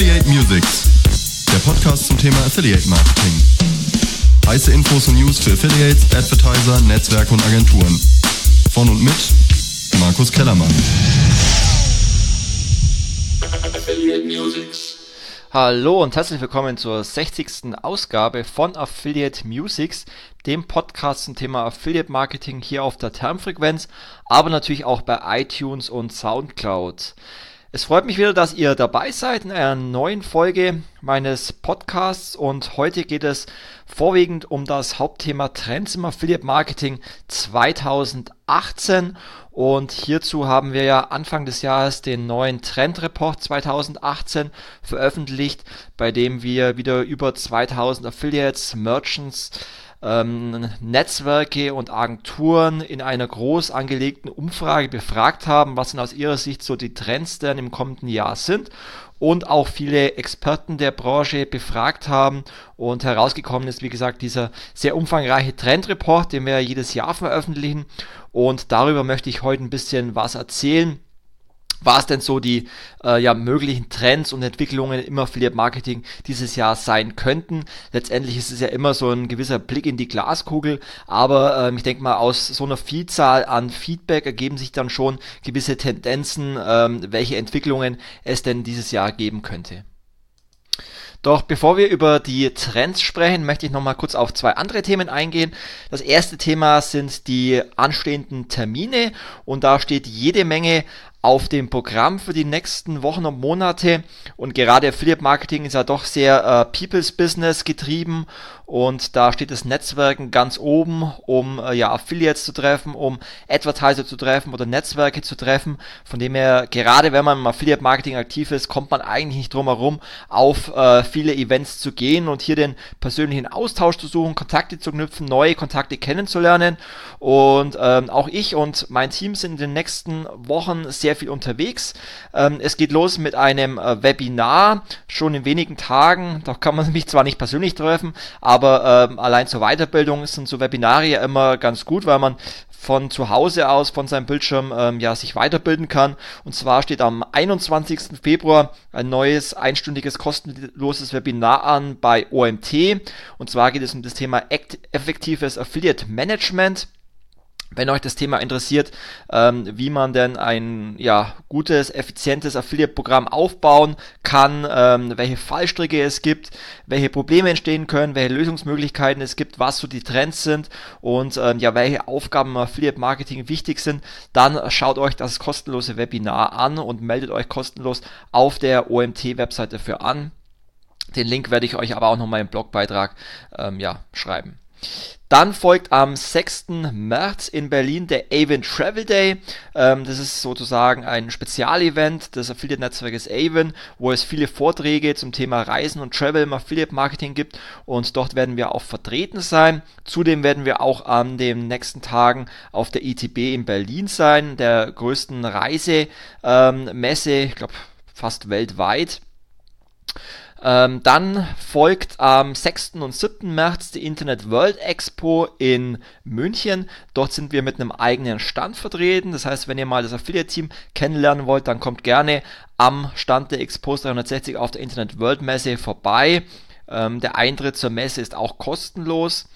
Affiliate Musics, der Podcast zum Thema Affiliate Marketing. Heiße Infos und News für Affiliates, Advertiser, Netzwerke und Agenturen. Von und mit Markus Kellermann. Affiliate Musics. Hallo und herzlich willkommen zur 60. Ausgabe von Affiliate Musics, dem Podcast zum Thema Affiliate Marketing hier auf der Termfrequenz, aber natürlich auch bei iTunes und Soundcloud. Es freut mich wieder, dass ihr dabei seid in einer neuen Folge meines Podcasts. Und heute geht es vorwiegend um das Hauptthema Trends im Affiliate Marketing 2018 und hierzu haben wir ja Anfang des Jahres den neuen Trendreport 2018 veröffentlicht, bei dem wir wieder über 2000 Affiliates, Merchants, ähm, Netzwerke und Agenturen in einer groß angelegten Umfrage befragt haben, was denn aus ihrer Sicht so die Trends denn im kommenden Jahr sind. Und auch viele Experten der Branche befragt haben. Und herausgekommen ist, wie gesagt, dieser sehr umfangreiche Trendreport, den wir jedes Jahr veröffentlichen. Und darüber möchte ich heute ein bisschen was erzählen was denn so die äh, ja, möglichen Trends und Entwicklungen im Affiliate Marketing dieses Jahr sein könnten. Letztendlich ist es ja immer so ein gewisser Blick in die Glaskugel, aber ähm, ich denke mal, aus so einer Vielzahl an Feedback ergeben sich dann schon gewisse Tendenzen, ähm, welche Entwicklungen es denn dieses Jahr geben könnte. Doch bevor wir über die Trends sprechen, möchte ich nochmal kurz auf zwei andere Themen eingehen. Das erste Thema sind die anstehenden Termine und da steht jede Menge auf dem Programm für die nächsten Wochen und Monate. Und gerade Affiliate Marketing ist ja doch sehr äh, People's Business getrieben und da steht das Netzwerken ganz oben, um äh, ja Affiliates zu treffen, um Advertiser zu treffen oder Netzwerke zu treffen. Von dem her, gerade wenn man im Affiliate Marketing aktiv ist, kommt man eigentlich nicht drum herum, auf äh, viele Events zu gehen und hier den persönlichen Austausch zu suchen, Kontakte zu knüpfen, neue Kontakte kennenzulernen. Und ähm, auch ich und mein Team sind in den nächsten Wochen sehr viel unterwegs. Ähm, es geht los mit einem äh, Webinar, schon in wenigen Tagen. Da kann man mich zwar nicht persönlich treffen, aber aber ähm, allein zur Weiterbildung sind so Webinare ja immer ganz gut, weil man von zu Hause aus, von seinem Bildschirm, ähm, ja, sich weiterbilden kann. Und zwar steht am 21. Februar ein neues einstündiges kostenloses Webinar an bei OMT. Und zwar geht es um das Thema effektives Affiliate Management. Wenn euch das Thema interessiert, ähm, wie man denn ein ja, gutes, effizientes Affiliate-Programm aufbauen kann, ähm, welche Fallstricke es gibt, welche Probleme entstehen können, welche Lösungsmöglichkeiten es gibt, was so die Trends sind und ähm, ja, welche Aufgaben im Affiliate-Marketing wichtig sind, dann schaut euch das kostenlose Webinar an und meldet euch kostenlos auf der OMT-Webseite dafür an. Den Link werde ich euch aber auch nochmal im Blogbeitrag ähm, ja, schreiben. Dann folgt am 6. März in Berlin der Avon Travel Day. Ähm, das ist sozusagen ein Spezialevent des Affiliate-Netzwerkes Avon, wo es viele Vorträge zum Thema Reisen und Travel im Affiliate-Marketing gibt und dort werden wir auch vertreten sein. Zudem werden wir auch an den nächsten Tagen auf der ITB in Berlin sein, der größten Reisemesse, ähm, ich glaube fast weltweit. Ähm, dann folgt am 6. und 7. März die Internet World Expo in München. Dort sind wir mit einem eigenen Stand vertreten. Das heißt, wenn ihr mal das Affiliate-Team kennenlernen wollt, dann kommt gerne am Stand der Expo 360 auf der Internet World Messe vorbei. Ähm, der Eintritt zur Messe ist auch kostenlos.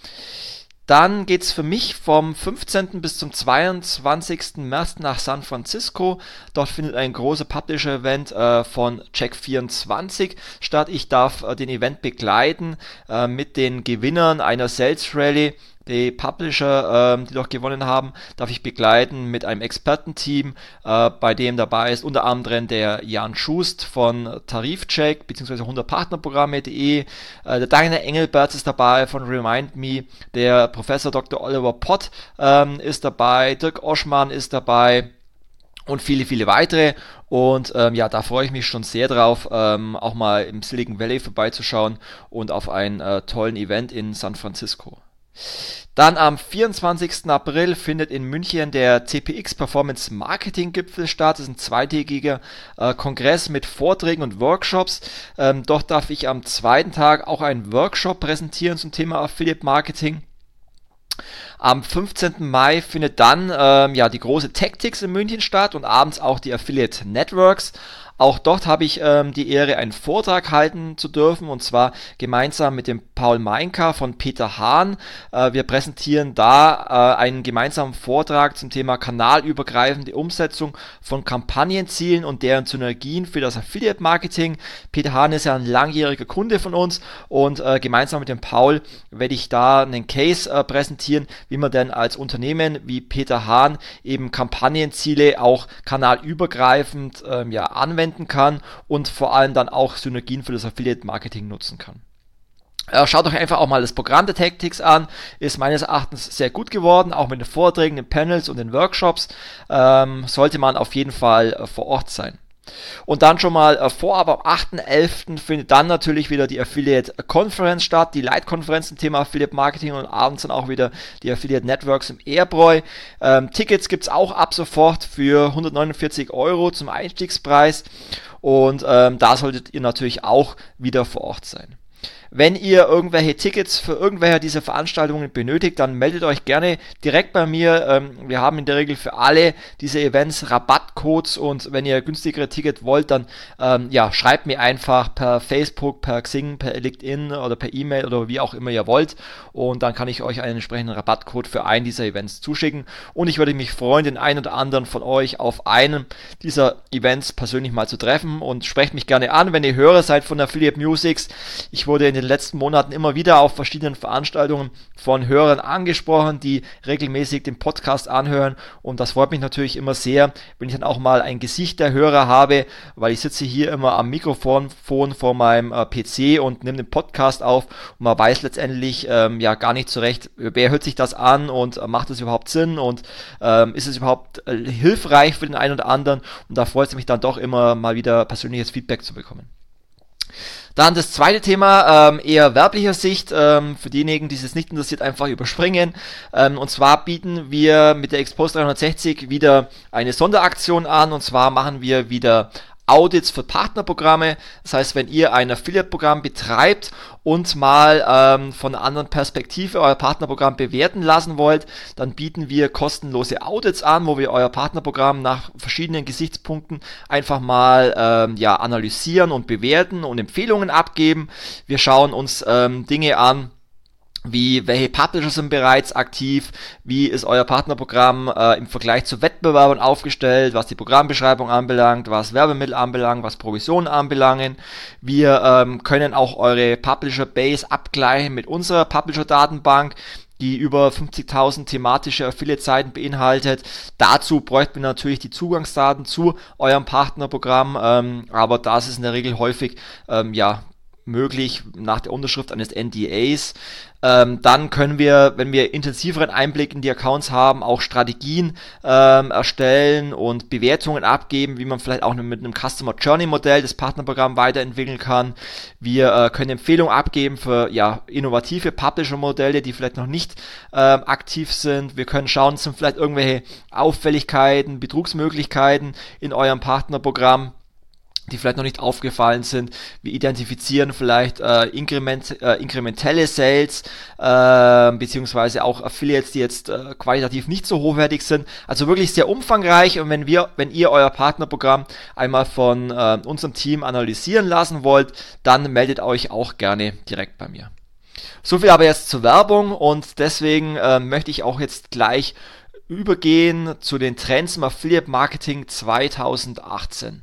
Dann geht es für mich vom 15. bis zum 22. März nach San Francisco. Dort findet ein großer Publisher-Event äh, von Check24 statt. Ich darf äh, den Event begleiten äh, mit den Gewinnern einer Sales Rally die Publisher, ähm, die dort gewonnen haben, darf ich begleiten mit einem Expertenteam, äh, bei dem dabei ist unter anderem der Jan Schust von Tarifcheck bzw. 100partnerprogramme.de, äh, der Daniel Engelbert ist dabei von Remind Me, der Professor Dr. Oliver Pott ähm, ist dabei, Dirk Oschmann ist dabei, und viele, viele weitere. Und ähm, ja, da freue ich mich schon sehr drauf, ähm, auch mal im Silicon Valley vorbeizuschauen und auf einen äh, tollen Event in San Francisco. Dann am 24. April findet in München der CPX Performance Marketing Gipfel statt. Das ist ein zweitägiger äh, Kongress mit Vorträgen und Workshops. Ähm, dort darf ich am zweiten Tag auch einen Workshop präsentieren zum Thema Affiliate Marketing. Am 15. Mai findet dann ähm, ja die große Tactics in München statt und abends auch die Affiliate Networks. Auch dort habe ich ähm, die Ehre, einen Vortrag halten zu dürfen und zwar gemeinsam mit dem Paul Meinka von Peter Hahn. Äh, wir präsentieren da äh, einen gemeinsamen Vortrag zum Thema kanalübergreifende Umsetzung von Kampagnenzielen und deren Synergien für das Affiliate Marketing. Peter Hahn ist ja ein langjähriger Kunde von uns und äh, gemeinsam mit dem Paul werde ich da einen Case äh, präsentieren, wie man denn als Unternehmen wie Peter Hahn eben Kampagnenziele auch kanalübergreifend ähm, ja, anwenden kann und vor allem dann auch Synergien für das Affiliate Marketing nutzen kann. Äh, schaut euch einfach auch mal das Programm der Tactics an. Ist meines Erachtens sehr gut geworden, auch mit den Vorträgen, den Panels und den Workshops. Ähm, sollte man auf jeden Fall äh, vor Ort sein. Und dann schon mal äh, vorab am 8.11. findet dann natürlich wieder die Affiliate Conference statt, die Leitkonferenz zum Thema Affiliate Marketing und abends dann auch wieder die Affiliate Networks im Airbräu. Ähm, Tickets gibt es auch ab sofort für 149 Euro zum Einstiegspreis und ähm, da solltet ihr natürlich auch wieder vor Ort sein. Wenn ihr irgendwelche Tickets für irgendwelche dieser Veranstaltungen benötigt, dann meldet euch gerne direkt bei mir. Ähm, wir haben in der Regel für alle diese Events Rabattcodes und wenn ihr günstigere Ticket wollt, dann ähm, ja, schreibt mir einfach per Facebook, per Xing, per LinkedIn oder per E-Mail oder wie auch immer ihr wollt und dann kann ich euch einen entsprechenden Rabattcode für einen dieser Events zuschicken und ich würde mich freuen, den einen oder anderen von euch auf einem dieser Events persönlich mal zu treffen und sprecht mich gerne an, wenn ihr Hörer seid von Affiliate Musics. Ich wurde in den den letzten Monaten immer wieder auf verschiedenen Veranstaltungen von Hörern angesprochen, die regelmäßig den Podcast anhören. Und das freut mich natürlich immer sehr, wenn ich dann auch mal ein Gesicht der Hörer habe, weil ich sitze hier immer am Mikrofon vor meinem äh, PC und nehme den Podcast auf und man weiß letztendlich ähm, ja gar nicht so recht, wer hört sich das an und äh, macht es überhaupt Sinn und ähm, ist es überhaupt äh, hilfreich für den einen oder anderen. Und da freut es mich dann doch immer mal wieder persönliches Feedback zu bekommen. Dann das zweite Thema, ähm, eher werblicher Sicht, ähm, für diejenigen, die es nicht interessiert, einfach überspringen. Ähm, und zwar bieten wir mit der Expose 360 wieder eine Sonderaktion an. Und zwar machen wir wieder Audits für Partnerprogramme. Das heißt, wenn ihr ein Affiliate-Programm betreibt und mal ähm, von einer anderen Perspektive euer Partnerprogramm bewerten lassen wollt, dann bieten wir kostenlose Audits an, wo wir euer Partnerprogramm nach verschiedenen Gesichtspunkten einfach mal ähm, ja, analysieren und bewerten und Empfehlungen abgeben. Wir schauen uns ähm, Dinge an, wie welche Publisher sind bereits aktiv, wie ist euer Partnerprogramm äh, im Vergleich zu Wettbewerbern aufgestellt, was die Programmbeschreibung anbelangt, was Werbemittel anbelangt, was Provisionen anbelangen. Wir ähm, können auch eure Publisher Base abgleichen mit unserer Publisher Datenbank die über 50.000 thematische Affiliate-Seiten beinhaltet. Dazu bräuchten wir natürlich die Zugangsdaten zu eurem Partnerprogramm, ähm, aber das ist in der Regel häufig ähm, ja möglich nach der Unterschrift eines NDAs. Ähm, dann können wir, wenn wir intensiveren Einblick in die Accounts haben, auch Strategien ähm, erstellen und Bewertungen abgeben, wie man vielleicht auch mit einem Customer Journey Modell das Partnerprogramm weiterentwickeln kann. Wir äh, können Empfehlungen abgeben für ja, innovative Publisher Modelle, die vielleicht noch nicht ähm, aktiv sind. Wir können schauen, sind vielleicht irgendwelche Auffälligkeiten, Betrugsmöglichkeiten in eurem Partnerprogramm die vielleicht noch nicht aufgefallen sind. Wir identifizieren vielleicht äh, Inkrement, äh, inkrementelle Sales, äh, beziehungsweise auch Affiliates, die jetzt äh, qualitativ nicht so hochwertig sind. Also wirklich sehr umfangreich und wenn wir, wenn ihr euer Partnerprogramm einmal von äh, unserem Team analysieren lassen wollt, dann meldet euch auch gerne direkt bei mir. So viel aber jetzt zur Werbung und deswegen äh, möchte ich auch jetzt gleich übergehen zu den Trends im Affiliate Marketing 2018.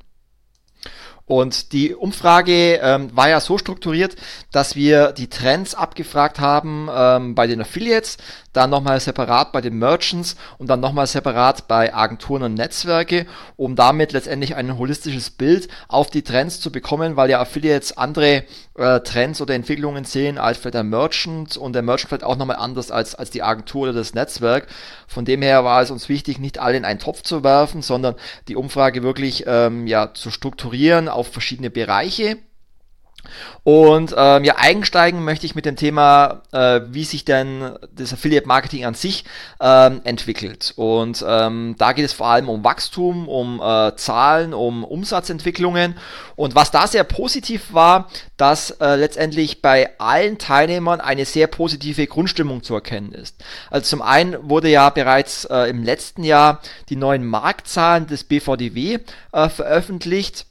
Und die Umfrage ähm, war ja so strukturiert, dass wir die Trends abgefragt haben ähm, bei den Affiliates, dann nochmal separat bei den Merchants und dann nochmal separat bei Agenturen und Netzwerke, um damit letztendlich ein holistisches Bild auf die Trends zu bekommen, weil ja Affiliates andere äh, Trends oder Entwicklungen sehen als für der Merchant und der Merchant vielleicht auch nochmal anders als, als die Agentur oder das Netzwerk. Von dem her war es uns wichtig, nicht alle in einen Topf zu werfen, sondern die Umfrage wirklich ähm, ja, zu strukturieren auf verschiedene Bereiche und ähm, ja, einsteigen möchte ich mit dem Thema, äh, wie sich denn das Affiliate Marketing an sich ähm, entwickelt. Und ähm, da geht es vor allem um Wachstum, um äh, Zahlen, um Umsatzentwicklungen. Und was da sehr positiv war, dass äh, letztendlich bei allen Teilnehmern eine sehr positive Grundstimmung zu erkennen ist. Also zum einen wurde ja bereits äh, im letzten Jahr die neuen Marktzahlen des BVDW äh, veröffentlicht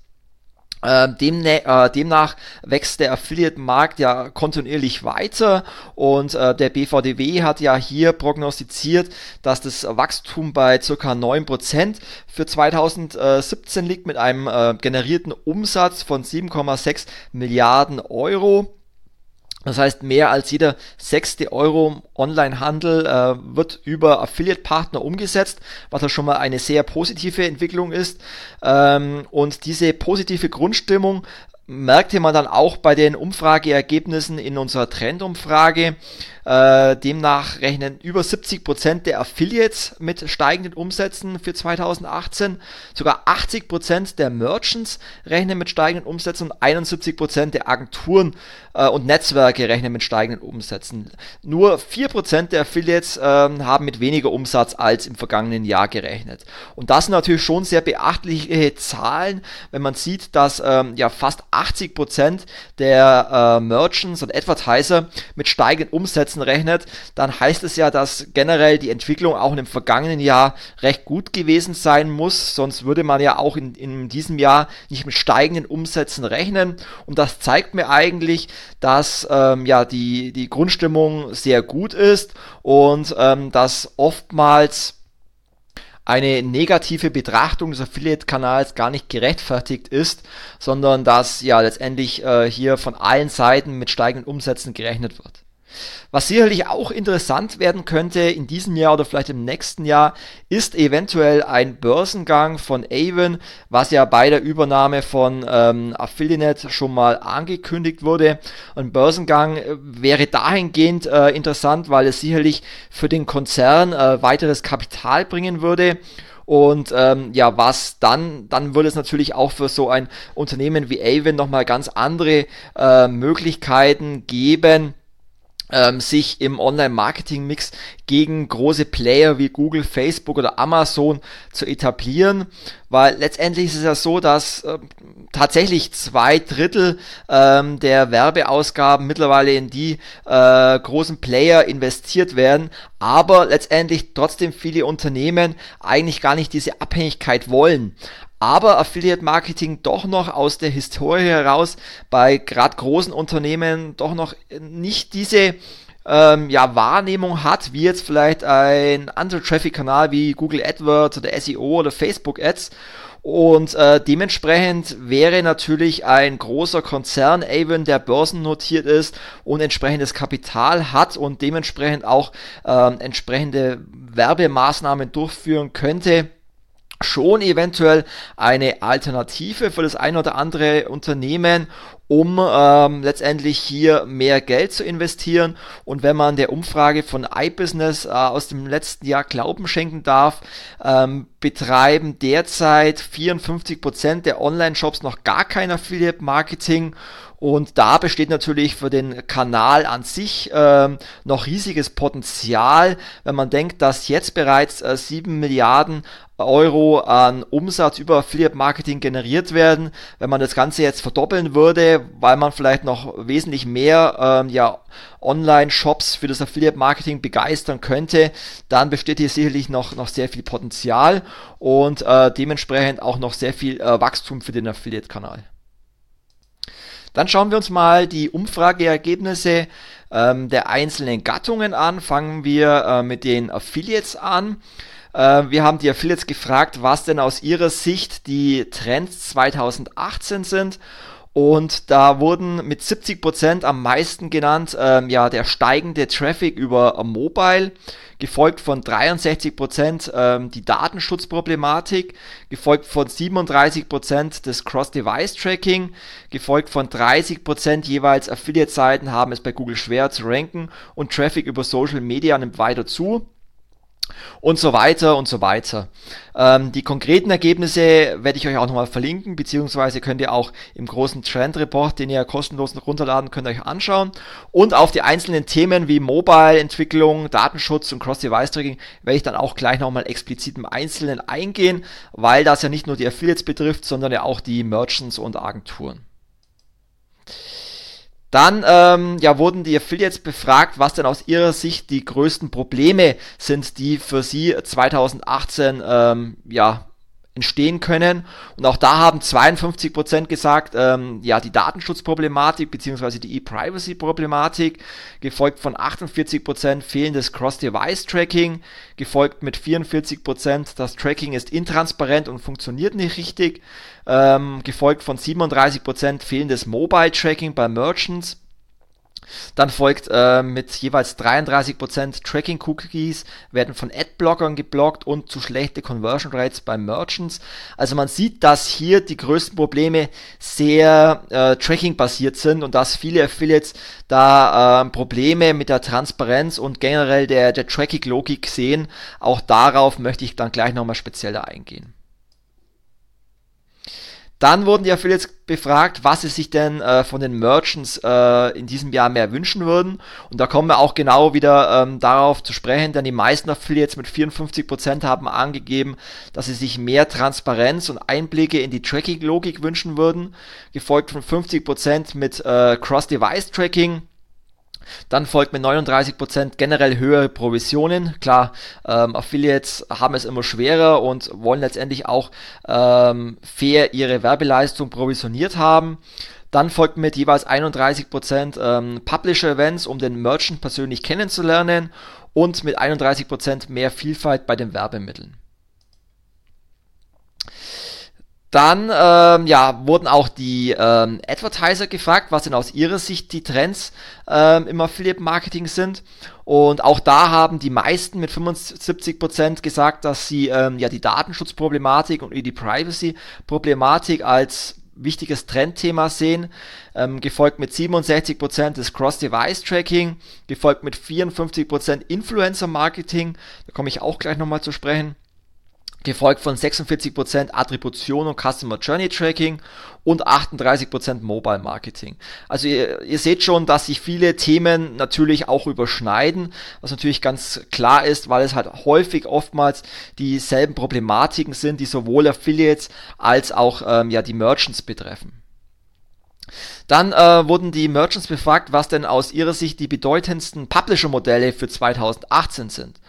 demnach wächst der Affiliate-Markt ja kontinuierlich weiter und äh, der BVDW hat ja hier prognostiziert, dass das Wachstum bei ca. 9% für 2017 liegt mit einem äh, generierten Umsatz von 7,6 Milliarden Euro. Das heißt, mehr als jeder sechste Euro Online-Handel äh, wird über Affiliate-Partner umgesetzt, was ja schon mal eine sehr positive Entwicklung ist. Ähm, und diese positive Grundstimmung merkte man dann auch bei den Umfrageergebnissen in unserer Trendumfrage. Äh, demnach rechnen über 70% der Affiliates mit steigenden Umsätzen für 2018. Sogar 80% der Merchants rechnen mit steigenden Umsätzen und 71% der Agenturen äh, und Netzwerke rechnen mit steigenden Umsätzen. Nur 4% der Affiliates äh, haben mit weniger Umsatz als im vergangenen Jahr gerechnet. Und das sind natürlich schon sehr beachtliche Zahlen, wenn man sieht, dass ähm, ja fast 80% der äh, Merchants und Advertiser mit steigenden Umsätzen rechnet, dann heißt es ja, dass generell die Entwicklung auch im vergangenen Jahr recht gut gewesen sein muss. Sonst würde man ja auch in, in diesem Jahr nicht mit steigenden Umsätzen rechnen. Und das zeigt mir eigentlich, dass ähm, ja die, die Grundstimmung sehr gut ist und ähm, dass oftmals eine negative Betrachtung des Affiliate-Kanals gar nicht gerechtfertigt ist, sondern dass ja letztendlich äh, hier von allen Seiten mit steigenden Umsätzen gerechnet wird. Was sicherlich auch interessant werden könnte in diesem Jahr oder vielleicht im nächsten Jahr, ist eventuell ein Börsengang von Avon, was ja bei der Übernahme von ähm, Affiliate schon mal angekündigt wurde. Ein Börsengang äh, wäre dahingehend äh, interessant, weil es sicherlich für den Konzern äh, weiteres Kapital bringen würde. Und ähm, ja, was dann, dann würde es natürlich auch für so ein Unternehmen wie Avon nochmal ganz andere äh, Möglichkeiten geben ähm, sich im Online-Marketing-Mix gegen große Player wie Google, Facebook oder Amazon zu etablieren, weil letztendlich ist es ja so, dass äh, tatsächlich zwei Drittel ähm, der Werbeausgaben mittlerweile in die äh, großen Player investiert werden, aber letztendlich trotzdem viele Unternehmen eigentlich gar nicht diese Abhängigkeit wollen aber Affiliate Marketing doch noch aus der Historie heraus bei gerade großen Unternehmen doch noch nicht diese ähm, ja, Wahrnehmung hat, wie jetzt vielleicht ein anderer Traffic-Kanal wie Google AdWords oder SEO oder Facebook Ads. Und äh, dementsprechend wäre natürlich ein großer Konzern Avon, der börsennotiert ist und entsprechendes Kapital hat und dementsprechend auch äh, entsprechende Werbemaßnahmen durchführen könnte, schon eventuell eine Alternative für das ein oder andere Unternehmen, um ähm, letztendlich hier mehr Geld zu investieren. Und wenn man der Umfrage von iBusiness äh, aus dem letzten Jahr Glauben schenken darf, ähm, betreiben derzeit 54 Prozent der Online-Shops noch gar kein Affiliate-Marketing und da besteht natürlich für den Kanal an sich ähm, noch riesiges Potenzial, wenn man denkt, dass jetzt bereits äh, 7 Milliarden Euro an Umsatz über Affiliate Marketing generiert werden. Wenn man das Ganze jetzt verdoppeln würde, weil man vielleicht noch wesentlich mehr ähm, ja, Online-Shops für das Affiliate Marketing begeistern könnte, dann besteht hier sicherlich noch, noch sehr viel Potenzial und äh, dementsprechend auch noch sehr viel äh, Wachstum für den Affiliate-Kanal. Dann schauen wir uns mal die Umfrageergebnisse ähm, der einzelnen Gattungen an. Fangen wir äh, mit den Affiliates an. Äh, wir haben die Affiliates gefragt, was denn aus ihrer Sicht die Trends 2018 sind und da wurden mit 70% am meisten genannt, ähm, ja, der steigende Traffic über Mobile, gefolgt von 63% ähm, die Datenschutzproblematik, gefolgt von 37% das Cross-Device-Tracking, gefolgt von 30% jeweils Affiliate-Seiten haben es bei Google schwer zu ranken und Traffic über Social Media nimmt weiter zu und so weiter und so weiter. Ähm, die konkreten Ergebnisse werde ich euch auch nochmal verlinken, beziehungsweise könnt ihr auch im großen Trend Report, den ihr kostenlos runterladen könnt, euch anschauen. Und auf die einzelnen Themen wie Mobile-Entwicklung, Datenschutz und Cross-Device-Tracking werde ich dann auch gleich nochmal explizit im Einzelnen eingehen, weil das ja nicht nur die Affiliates betrifft, sondern ja auch die Merchants und Agenturen. Dann ähm, ja, wurden die Affiliates befragt, was denn aus ihrer Sicht die größten Probleme sind, die für sie 2018 ähm, ja, entstehen können. Und auch da haben 52% gesagt, ähm, ja, die Datenschutzproblematik bzw. die E-Privacy-Problematik, gefolgt von 48% fehlendes Cross-Device-Tracking, gefolgt mit 44%, das Tracking ist intransparent und funktioniert nicht richtig, ähm, gefolgt von 37% fehlendes Mobile-Tracking bei Merchants, dann folgt äh, mit jeweils 33% Tracking-Cookies, werden von Adblockern geblockt und zu schlechte Conversion Rates bei Merchants. Also man sieht, dass hier die größten Probleme sehr äh, Tracking-basiert sind und dass viele Affiliates da äh, Probleme mit der Transparenz und generell der, der Tracking-Logik sehen. Auch darauf möchte ich dann gleich nochmal spezieller eingehen. Dann wurden die Affiliates befragt, was sie sich denn äh, von den Merchants äh, in diesem Jahr mehr wünschen würden. Und da kommen wir auch genau wieder ähm, darauf zu sprechen, denn die meisten Affiliates mit 54% haben angegeben, dass sie sich mehr Transparenz und Einblicke in die Tracking-Logik wünschen würden, gefolgt von 50% mit äh, Cross-Device-Tracking dann folgt mit 39% generell höhere Provisionen. Klar, ähm, Affiliates haben es immer schwerer und wollen letztendlich auch ähm, fair ihre Werbeleistung provisioniert haben. Dann folgt mit jeweils 31% ähm, Publisher-Events, um den Merchant persönlich kennenzulernen und mit 31% mehr Vielfalt bei den Werbemitteln. Dann ähm, ja, wurden auch die ähm, Advertiser gefragt, was denn aus ihrer Sicht die Trends ähm, im Affiliate-Marketing sind. Und auch da haben die meisten mit 75% gesagt, dass sie ähm, ja die Datenschutzproblematik und die Privacy-Problematik als wichtiges Trendthema sehen, ähm, gefolgt mit 67% des Cross-Device-Tracking, gefolgt mit 54% Influencer-Marketing, da komme ich auch gleich nochmal zu sprechen, gefolgt von 46% Attribution und Customer Journey Tracking und 38% Mobile Marketing. Also ihr, ihr, seht schon, dass sich viele Themen natürlich auch überschneiden, was natürlich ganz klar ist, weil es halt häufig oftmals dieselben Problematiken sind, die sowohl Affiliates als auch ähm, ja die Merchants betreffen. Dann äh, wurden die Merchants befragt, was denn aus ihrer Sicht die bedeutendsten Publisher-Modelle für 2018 sind.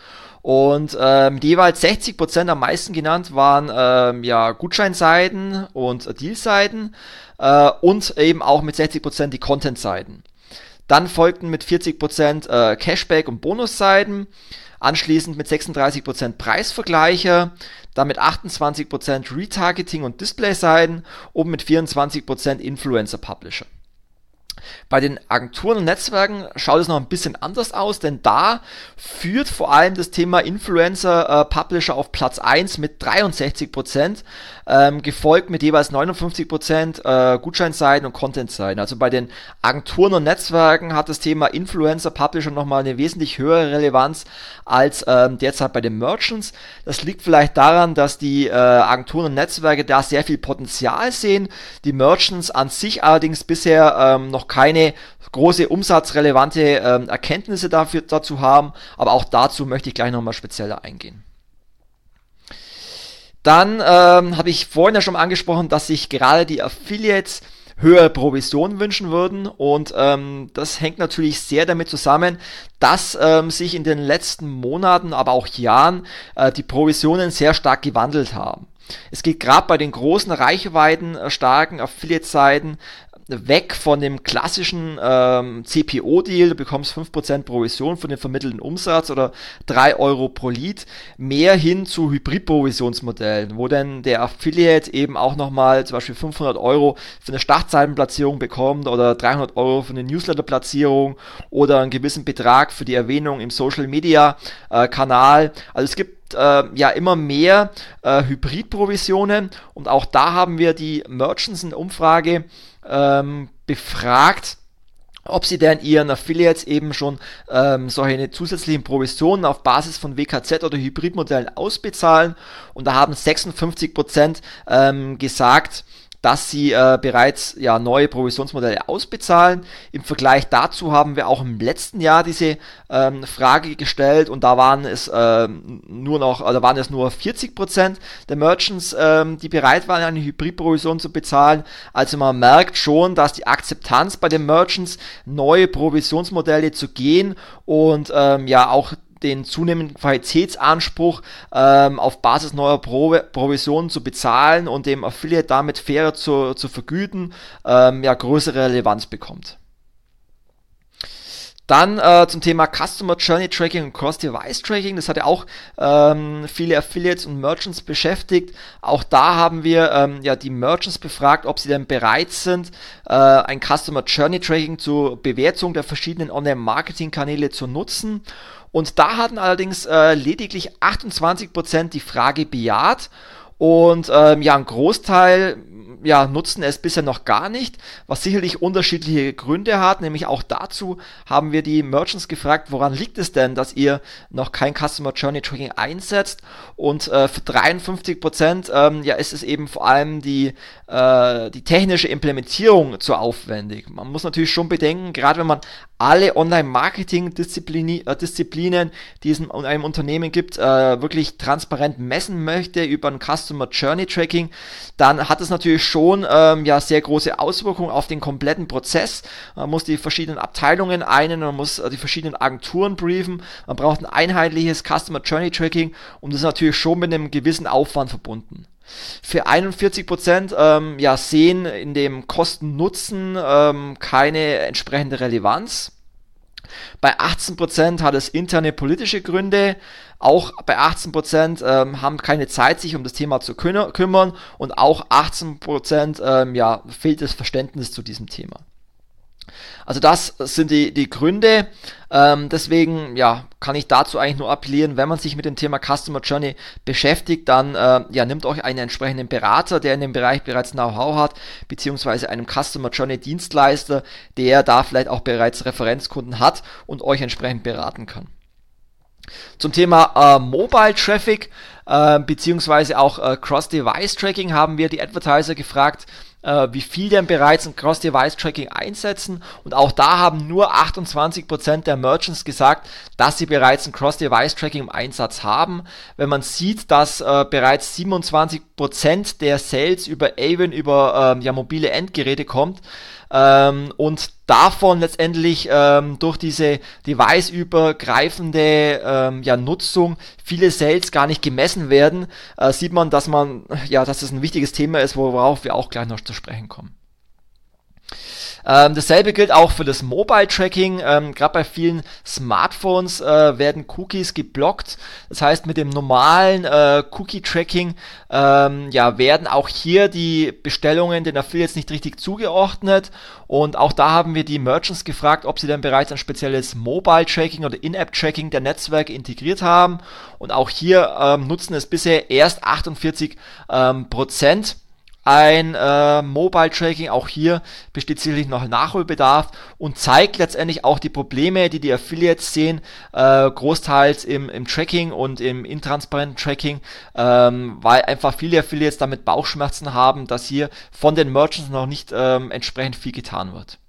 Und ähm, jeweils 60% am meisten genannt waren ähm, ja Gutscheinseiten und Dealseiten äh, und eben auch mit 60% die Content-Seiten. Dann folgten mit 40% äh, Cashback und Bonusseiten, anschließend mit 36% Preisvergleiche, dann mit 28% Retargeting und Display-Seiten und mit 24% Influencer-Publisher. Bei den Agenturen und Netzwerken schaut es noch ein bisschen anders aus, denn da führt vor allem das Thema Influencer äh, Publisher auf Platz 1 mit 63%, ähm, gefolgt mit jeweils 59% äh, Gutscheinseiten und Contentseiten. Also bei den Agenturen und Netzwerken hat das Thema Influencer Publisher nochmal eine wesentlich höhere Relevanz als ähm, derzeit bei den Merchants. Das liegt vielleicht daran, dass die äh, Agenturen und Netzwerke da sehr viel Potenzial sehen, die Merchants an sich allerdings bisher ähm, noch keine große umsatzrelevante ähm, Erkenntnisse dafür, dazu haben, aber auch dazu möchte ich gleich nochmal spezieller eingehen. Dann ähm, habe ich vorhin ja schon angesprochen, dass sich gerade die Affiliates höhere Provisionen wünschen würden und ähm, das hängt natürlich sehr damit zusammen, dass ähm, sich in den letzten Monaten, aber auch Jahren äh, die Provisionen sehr stark gewandelt haben. Es geht gerade bei den großen Reichweiten äh, starken Affiliate-Seiten weg von dem klassischen ähm, CPO-Deal, du bekommst 5% Provision für den vermittelten Umsatz oder 3 Euro pro Lead, mehr hin zu Hybrid-Provisionsmodellen, wo dann der Affiliate eben auch nochmal zum Beispiel 500 Euro für eine Startseitenplatzierung bekommt oder 300 Euro für eine Newsletter-Platzierung oder einen gewissen Betrag für die Erwähnung im Social-Media-Kanal. Äh, also es gibt äh, ja immer mehr äh, Hybrid-Provisionen und auch da haben wir die Merchants in Umfrage ähm, befragt, ob sie denn ihren Affiliates eben schon ähm, solche zusätzlichen Provisionen auf Basis von WKZ oder Hybridmodellen ausbezahlen. Und da haben 56% ähm, gesagt, dass sie äh, bereits ja, neue Provisionsmodelle ausbezahlen. Im Vergleich dazu haben wir auch im letzten Jahr diese ähm, Frage gestellt und da waren es äh, nur noch, oder waren es nur 40% der Merchants, ähm, die bereit waren, eine Hybridprovision zu bezahlen. Also man merkt schon, dass die Akzeptanz bei den Merchants, neue Provisionsmodelle zu gehen und ähm, ja auch den zunehmenden Qualitätsanspruch ähm, auf Basis neuer Pro Provisionen zu bezahlen und dem Affiliate damit fairer zu, zu vergüten, ähm, ja, größere Relevanz bekommt. Dann äh, zum Thema Customer Journey Tracking und Cross-Device Tracking. Das hat ja auch ähm, viele Affiliates und Merchants beschäftigt. Auch da haben wir ähm, ja die Merchants befragt, ob sie denn bereit sind, äh, ein Customer Journey Tracking zur Bewertung der verschiedenen Online-Marketing-Kanäle zu nutzen. Und da hatten allerdings äh, lediglich 28% die Frage bejaht. Und ähm, ja, ein Großteil ja, nutzen es bisher noch gar nicht, was sicherlich unterschiedliche Gründe hat, nämlich auch dazu haben wir die Merchants gefragt, woran liegt es denn, dass ihr noch kein Customer Journey Tracking einsetzt und äh, für 53 Prozent ähm, ja, ist es eben vor allem die, äh, die technische Implementierung zu aufwendig. Man muss natürlich schon bedenken, gerade wenn man alle Online-Marketing-Disziplinen, äh, die es in einem Unternehmen gibt, äh, wirklich transparent messen möchte über ein Customer Journey Tracking, dann hat es natürlich schon ähm, ja sehr große Auswirkungen auf den kompletten Prozess. Man muss die verschiedenen Abteilungen einen, man muss äh, die verschiedenen Agenturen briefen, man braucht ein einheitliches Customer Journey Tracking und das ist natürlich schon mit einem gewissen Aufwand verbunden. Für 41% ähm, ja, sehen in dem Kosten-Nutzen ähm, keine entsprechende Relevanz. Bei 18% hat es interne politische Gründe. Auch bei 18% ähm, haben keine Zeit, sich um das Thema zu kümmern. Und auch 18% ähm, ja, fehlt das Verständnis zu diesem Thema. Also das sind die, die Gründe. Ähm, deswegen ja, kann ich dazu eigentlich nur appellieren, wenn man sich mit dem Thema Customer Journey beschäftigt, dann äh, ja, nimmt euch einen entsprechenden Berater, der in dem Bereich bereits Know-how hat, beziehungsweise einem Customer Journey Dienstleister, der da vielleicht auch bereits Referenzkunden hat und euch entsprechend beraten kann. Zum Thema äh, Mobile Traffic äh, beziehungsweise auch äh, Cross-Device Tracking haben wir die Advertiser gefragt, äh, wie viel denn bereits ein Cross-Device-Tracking einsetzen. Und auch da haben nur 28% der Merchants gesagt, dass sie bereits ein Cross-Device-Tracking im Einsatz haben. Wenn man sieht, dass äh, bereits 27% der Sales über Avon, über ähm, ja, mobile Endgeräte kommt, ähm, und davon letztendlich ähm, durch diese device-übergreifende ähm, ja, Nutzung viele Sales gar nicht gemessen werden, äh, sieht man, dass man ja, dass das ein wichtiges Thema ist, worauf wir auch gleich noch zu sprechen kommen. Ähm, dasselbe gilt auch für das Mobile Tracking. Ähm, Gerade bei vielen Smartphones äh, werden Cookies geblockt. Das heißt, mit dem normalen äh, Cookie Tracking ähm, ja, werden auch hier die Bestellungen den Affiliates nicht richtig zugeordnet. Und auch da haben wir die Merchants gefragt, ob sie denn bereits ein spezielles Mobile Tracking oder In-App Tracking der Netzwerke integriert haben. Und auch hier ähm, nutzen es bisher erst 48 ähm, Prozent ein äh, Mobile Tracking. Auch hier besteht sicherlich noch Nachholbedarf und zeigt letztendlich auch die Probleme, die die Affiliates sehen, äh, großteils im, im Tracking und im intransparenten Tracking, ähm, weil einfach viele Affiliates damit Bauchschmerzen haben, dass hier von den Merchants noch nicht ähm, entsprechend viel getan wird.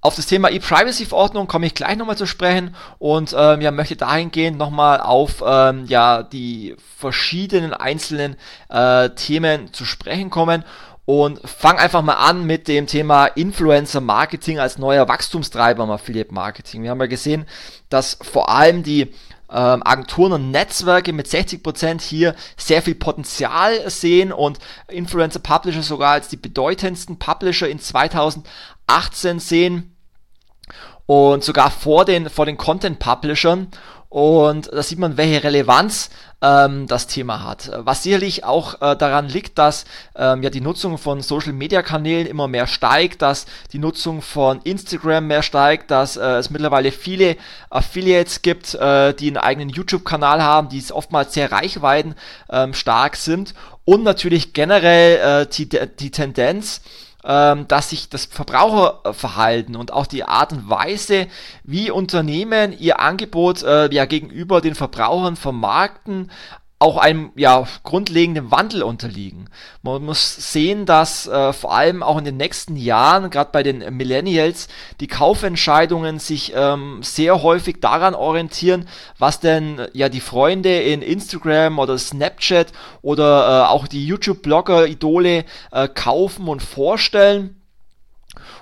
Auf das Thema E-Privacy-Verordnung komme ich gleich nochmal zu sprechen und ähm, ja, möchte dahingehend nochmal auf ähm, ja, die verschiedenen einzelnen äh, Themen zu sprechen kommen und fang einfach mal an mit dem Thema Influencer Marketing als neuer Wachstumstreiber im Affiliate Marketing. Wir haben ja gesehen, dass vor allem die ähm, Agenturen und Netzwerke mit 60% hier sehr viel Potenzial sehen und Influencer Publisher sogar als die bedeutendsten Publisher in 2018 sehen und sogar vor den, vor den Content Publishern. Und da sieht man, welche Relevanz ähm, das Thema hat. Was sicherlich auch äh, daran liegt, dass ähm, ja die Nutzung von Social Media Kanälen immer mehr steigt, dass die Nutzung von Instagram mehr steigt, dass äh, es mittlerweile viele Affiliates gibt, äh, die einen eigenen YouTube-Kanal haben, die oftmals sehr reichweiten ähm, stark sind und natürlich generell äh, die, die Tendenz, dass sich das Verbraucherverhalten und auch die Art und Weise, wie Unternehmen ihr Angebot äh, ja gegenüber den Verbrauchern vermarkten, auch einem ja, grundlegenden Wandel unterliegen. Man muss sehen, dass äh, vor allem auch in den nächsten Jahren, gerade bei den Millennials, die Kaufentscheidungen sich ähm, sehr häufig daran orientieren, was denn ja die Freunde in Instagram oder Snapchat oder äh, auch die YouTube-Blogger-Idole äh, kaufen und vorstellen.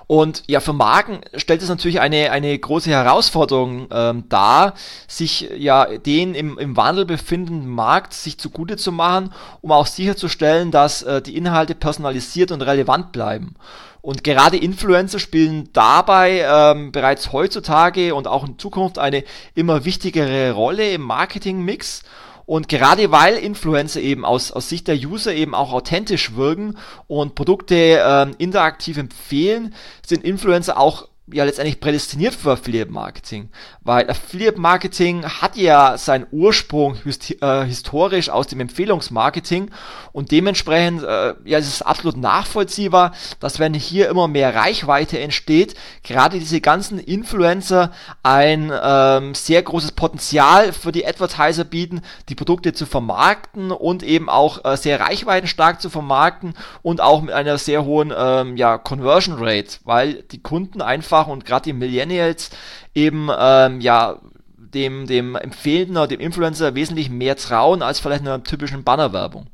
Und ja, für Marken stellt es natürlich eine, eine große Herausforderung ähm, dar, sich ja den im, im Wandel befindenden Markt sich zugute zu machen, um auch sicherzustellen, dass äh, die Inhalte personalisiert und relevant bleiben. Und gerade Influencer spielen dabei ähm, bereits heutzutage und auch in Zukunft eine immer wichtigere Rolle im Marketingmix. Und gerade weil Influencer eben aus, aus Sicht der User eben auch authentisch wirken und Produkte ähm, interaktiv empfehlen, sind Influencer auch ja letztendlich prädestiniert für Affiliate Marketing, weil Affiliate Marketing hat ja seinen Ursprung äh, historisch aus dem Empfehlungsmarketing. Und dementsprechend äh, ja es ist absolut nachvollziehbar, dass wenn hier immer mehr Reichweite entsteht, gerade diese ganzen Influencer ein ähm, sehr großes Potenzial für die Advertiser bieten, die Produkte zu vermarkten und eben auch äh, sehr reichweitenstark zu vermarkten und auch mit einer sehr hohen ähm, ja, Conversion Rate, weil die Kunden einfach einfach und gerade die Millennials eben ähm, ja dem, dem Empfehlenden oder dem Influencer wesentlich mehr trauen als vielleicht einer typischen Bannerwerbung.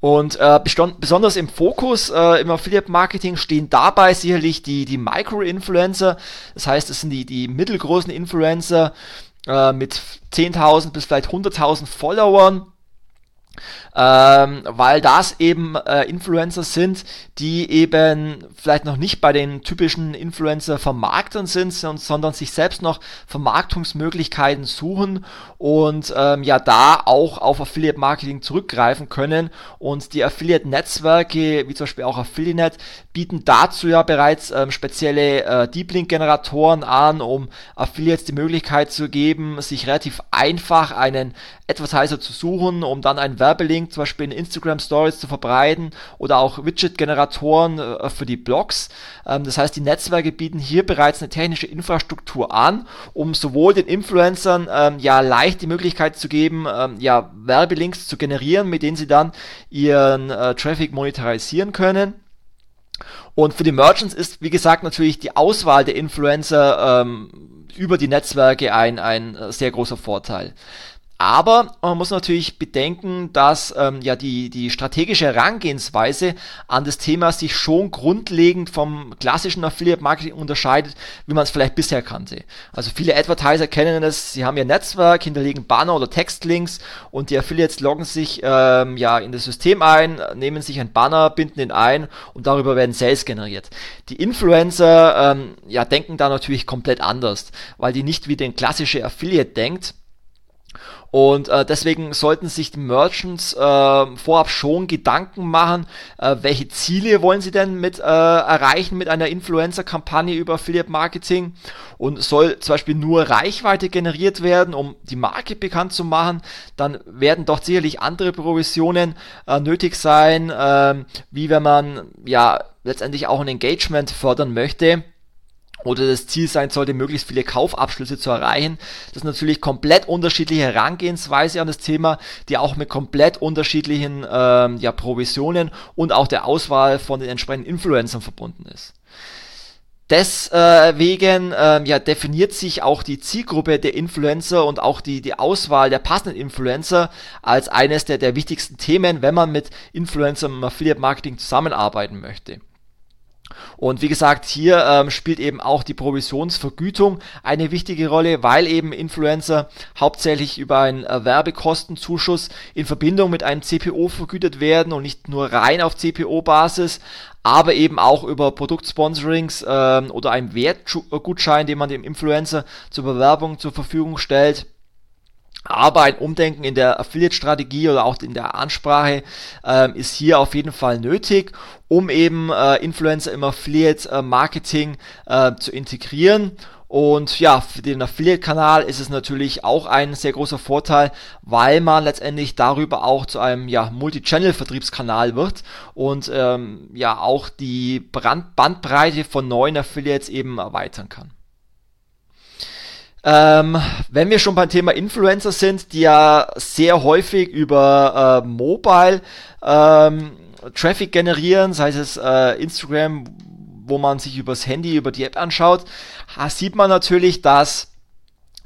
Und äh, besonders im Fokus äh, im Affiliate-Marketing stehen dabei sicherlich die, die Micro-Influencer. Das heißt, es sind die, die mittelgroßen Influencer äh, mit 10.000 bis vielleicht 100.000 Followern ähm, weil das eben äh, Influencer sind, die eben vielleicht noch nicht bei den typischen Influencer-Vermarktern sind, sondern sich selbst noch Vermarktungsmöglichkeiten suchen und ähm, ja da auch auf Affiliate-Marketing zurückgreifen können. Und die Affiliate-Netzwerke, wie zum Beispiel auch Affiliate, bieten dazu ja bereits ähm, spezielle äh, Deep Link-Generatoren an, um Affiliates die Möglichkeit zu geben, sich relativ einfach einen Advertiser zu suchen, um dann einen Werbelink zum Beispiel in Instagram Stories zu verbreiten oder auch Widget-Generatoren äh, für die Blogs. Ähm, das heißt, die Netzwerke bieten hier bereits eine technische Infrastruktur an, um sowohl den Influencern ähm, ja leicht die Möglichkeit zu geben, ähm, ja Werbelinks zu generieren, mit denen sie dann ihren äh, Traffic monetarisieren können. Und für die Merchants ist, wie gesagt, natürlich die Auswahl der Influencer ähm, über die Netzwerke ein, ein äh, sehr großer Vorteil. Aber man muss natürlich bedenken, dass ähm, ja die, die strategische Herangehensweise an das Thema sich schon grundlegend vom klassischen Affiliate Marketing unterscheidet, wie man es vielleicht bisher kannte. Also viele Advertiser kennen es, sie haben ihr Netzwerk, hinterlegen Banner oder Textlinks und die Affiliates loggen sich ähm, ja in das System ein, nehmen sich ein Banner, binden ihn ein und darüber werden Sales generiert. Die Influencer ähm, ja denken da natürlich komplett anders, weil die nicht wie den klassische Affiliate denkt und äh, deswegen sollten sich die Merchants äh, vorab schon Gedanken machen, äh, welche Ziele wollen sie denn mit äh, erreichen mit einer Influencer-Kampagne über Affiliate Marketing? Und soll zum Beispiel nur Reichweite generiert werden, um die Marke bekannt zu machen, dann werden doch sicherlich andere Provisionen äh, nötig sein, äh, wie wenn man ja letztendlich auch ein Engagement fördern möchte oder das Ziel sein sollte, möglichst viele Kaufabschlüsse zu erreichen. Das ist natürlich komplett unterschiedliche Herangehensweise an das Thema, die auch mit komplett unterschiedlichen ähm, ja, Provisionen und auch der Auswahl von den entsprechenden Influencern verbunden ist. Deswegen äh, ja, definiert sich auch die Zielgruppe der Influencer und auch die, die Auswahl der passenden Influencer als eines der, der wichtigsten Themen, wenn man mit Influencer im Affiliate Marketing zusammenarbeiten möchte. Und wie gesagt, hier ähm, spielt eben auch die Provisionsvergütung eine wichtige Rolle, weil eben Influencer hauptsächlich über einen äh, Werbekostenzuschuss in Verbindung mit einem CPO vergütet werden und nicht nur rein auf CPO-Basis, aber eben auch über Produktsponsorings ähm, oder einem Wertgutschein, den man dem Influencer zur Bewerbung zur Verfügung stellt. Aber ein Umdenken in der Affiliate-Strategie oder auch in der Ansprache ähm, ist hier auf jeden Fall nötig, um eben äh, Influencer im Affiliate-Marketing äh, zu integrieren. Und ja, für den Affiliate-Kanal ist es natürlich auch ein sehr großer Vorteil, weil man letztendlich darüber auch zu einem ja, Multi-Channel-Vertriebskanal wird und ähm, ja auch die Brand Bandbreite von neuen Affiliates eben erweitern kann. Ähm, wenn wir schon beim Thema Influencer sind, die ja sehr häufig über äh, Mobile ähm, Traffic generieren, sei es äh, Instagram, wo man sich übers Handy, über die App anschaut, sieht man natürlich, dass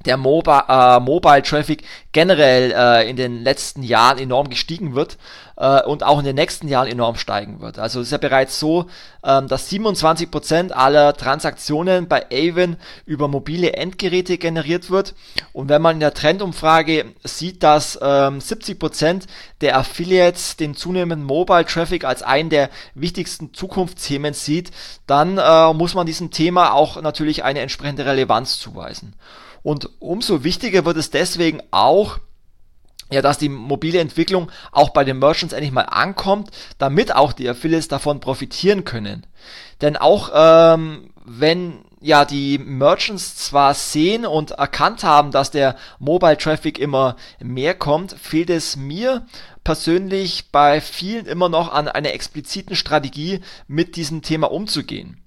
der Mobile, äh, Mobile Traffic generell äh, in den letzten Jahren enorm gestiegen wird äh, und auch in den nächsten Jahren enorm steigen wird. Also es ist ja bereits so, ähm, dass 27% aller Transaktionen bei Avon über mobile Endgeräte generiert wird. Und wenn man in der Trendumfrage sieht, dass ähm, 70% der Affiliates den zunehmenden Mobile Traffic als einen der wichtigsten Zukunftsthemen sieht, dann äh, muss man diesem Thema auch natürlich eine entsprechende Relevanz zuweisen. Und umso wichtiger wird es deswegen auch, ja, dass die mobile Entwicklung auch bei den Merchants endlich mal ankommt, damit auch die Affiliates davon profitieren können. Denn auch ähm, wenn ja die Merchants zwar sehen und erkannt haben, dass der Mobile Traffic immer mehr kommt, fehlt es mir persönlich bei vielen immer noch an einer expliziten Strategie mit diesem Thema umzugehen.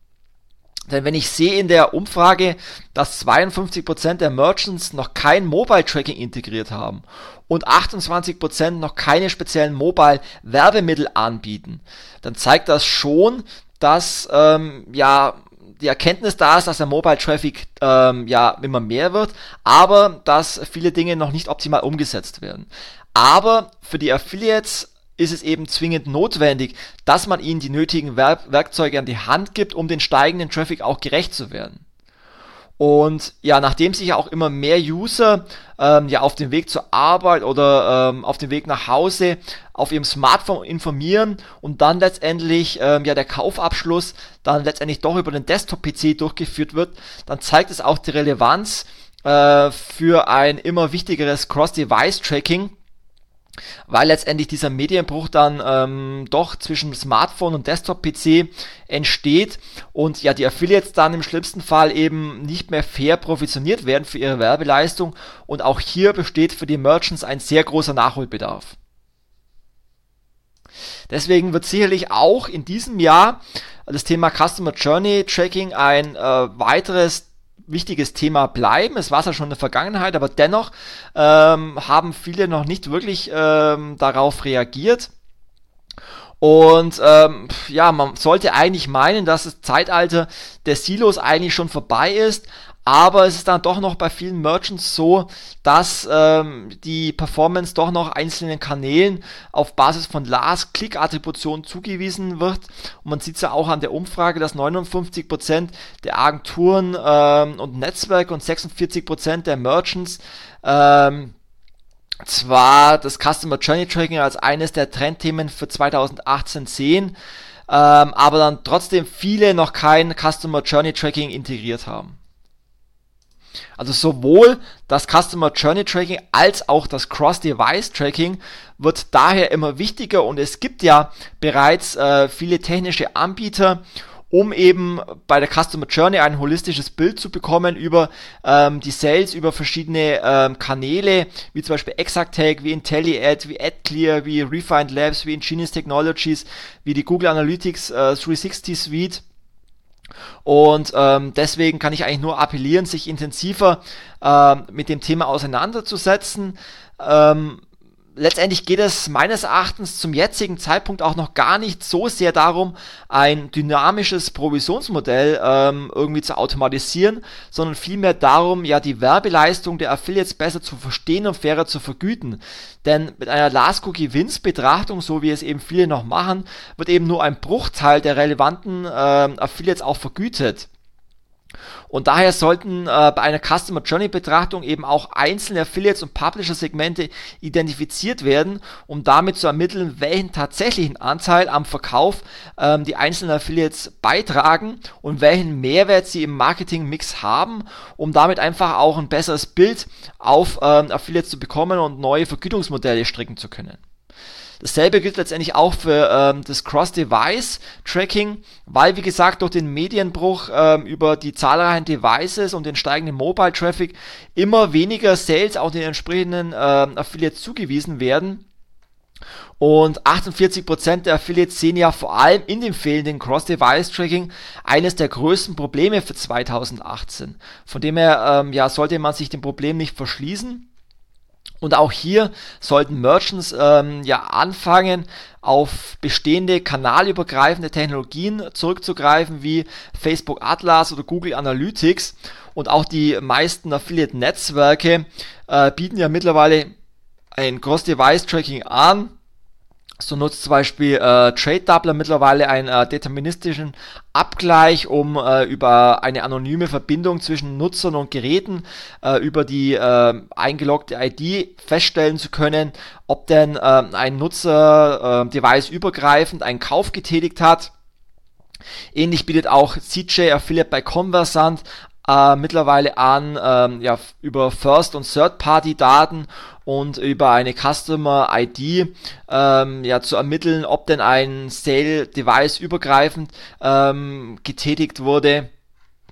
Denn wenn ich sehe in der Umfrage, dass 52% der Merchants noch kein Mobile Tracking integriert haben und 28% noch keine speziellen Mobile Werbemittel anbieten, dann zeigt das schon, dass ähm, ja die Erkenntnis da ist, dass der Mobile Traffic ähm, ja immer mehr wird, aber dass viele Dinge noch nicht optimal umgesetzt werden. Aber für die Affiliates ist es eben zwingend notwendig, dass man ihnen die nötigen Werk Werkzeuge an die Hand gibt, um den steigenden Traffic auch gerecht zu werden. Und ja, nachdem sich ja auch immer mehr User ähm, ja auf dem Weg zur Arbeit oder ähm, auf dem Weg nach Hause auf ihrem Smartphone informieren und dann letztendlich ähm, ja der Kaufabschluss dann letztendlich doch über den Desktop-PC durchgeführt wird, dann zeigt es auch die Relevanz äh, für ein immer wichtigeres Cross-Device-Tracking weil letztendlich dieser Medienbruch dann ähm, doch zwischen Smartphone und Desktop-PC entsteht und ja die Affiliates dann im schlimmsten Fall eben nicht mehr fair provisioniert werden für ihre Werbeleistung und auch hier besteht für die Merchants ein sehr großer Nachholbedarf. Deswegen wird sicherlich auch in diesem Jahr das Thema Customer Journey Tracking ein äh, weiteres wichtiges Thema bleiben. Es war es ja schon in der Vergangenheit, aber dennoch ähm, haben viele noch nicht wirklich ähm, darauf reagiert. Und ähm, ja, man sollte eigentlich meinen, dass das Zeitalter der Silos eigentlich schon vorbei ist, aber es ist dann doch noch bei vielen Merchants so, dass ähm, die Performance doch noch einzelnen Kanälen auf Basis von Last-Click-Attribution zugewiesen wird. Und man sieht es ja auch an der Umfrage, dass 59% der Agenturen ähm, und Netzwerke und 46% der Merchants ähm, zwar das Customer Journey Tracking als eines der Trendthemen für 2018 sehen, ähm, aber dann trotzdem viele noch kein Customer Journey Tracking integriert haben. Also sowohl das Customer Journey Tracking als auch das Cross-Device Tracking wird daher immer wichtiger und es gibt ja bereits äh, viele technische Anbieter, um eben bei der Customer Journey ein holistisches Bild zu bekommen über ähm, die Sales, über verschiedene ähm, Kanäle, wie zum Beispiel ExactTag, wie IntelliAd, wie AdClear, wie Refined Labs, wie Ingenious Technologies, wie die Google Analytics äh, 360 Suite und ähm, deswegen kann ich eigentlich nur appellieren, sich intensiver äh, mit dem Thema auseinanderzusetzen. Ähm, letztendlich geht es meines Erachtens zum jetzigen Zeitpunkt auch noch gar nicht so sehr darum, ein dynamisches Provisionsmodell ähm, irgendwie zu automatisieren, sondern vielmehr darum, ja die Werbeleistung der Affiliates besser zu verstehen und fairer zu vergüten. Denn mit einer Last Cookie Wins Betrachtung, so wie es eben viele noch machen, wird eben nur ein Bruchteil der relevanten äh, Affiliates auch vergütet. Und daher sollten äh, bei einer Customer Journey Betrachtung eben auch einzelne Affiliates und Publisher Segmente identifiziert werden, um damit zu ermitteln, welchen tatsächlichen Anteil am Verkauf ähm, die einzelnen Affiliates beitragen und welchen Mehrwert sie im Marketing Mix haben, um damit einfach auch ein besseres Bild auf ähm, Affiliates zu bekommen und neue Vergütungsmodelle stricken zu können. Dasselbe gilt letztendlich auch für ähm, das Cross-Device-Tracking, weil wie gesagt durch den Medienbruch ähm, über die zahlreichen Devices und den steigenden Mobile-Traffic immer weniger Sales auch den entsprechenden ähm, Affiliates zugewiesen werden. Und 48% der Affiliates sehen ja vor allem in dem fehlenden Cross-Device-Tracking eines der größten Probleme für 2018. Von dem her ähm, ja, sollte man sich dem Problem nicht verschließen. Und auch hier sollten Merchants ähm, ja anfangen, auf bestehende kanalübergreifende Technologien zurückzugreifen, wie Facebook Atlas oder Google Analytics, und auch die meisten Affiliate-Netzwerke äh, bieten ja mittlerweile ein Cross-Device-Tracking an. So nutzt zum Beispiel äh, Trade Doubler mittlerweile einen äh, deterministischen Abgleich, um äh, über eine anonyme Verbindung zwischen Nutzern und Geräten äh, über die äh, eingeloggte ID feststellen zu können, ob denn äh, ein Nutzer device übergreifend einen Kauf getätigt hat. Ähnlich bietet auch CJ Affiliate bei Conversant äh, mittlerweile an, ähm, ja, über First- und Third-Party-Daten und über eine Customer-ID ähm, ja, zu ermitteln, ob denn ein Sale-Device übergreifend ähm, getätigt wurde.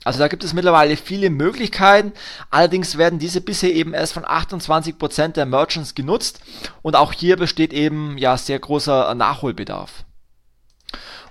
Also da gibt es mittlerweile viele Möglichkeiten, allerdings werden diese bisher eben erst von 28% der Merchants genutzt und auch hier besteht eben ja sehr großer Nachholbedarf.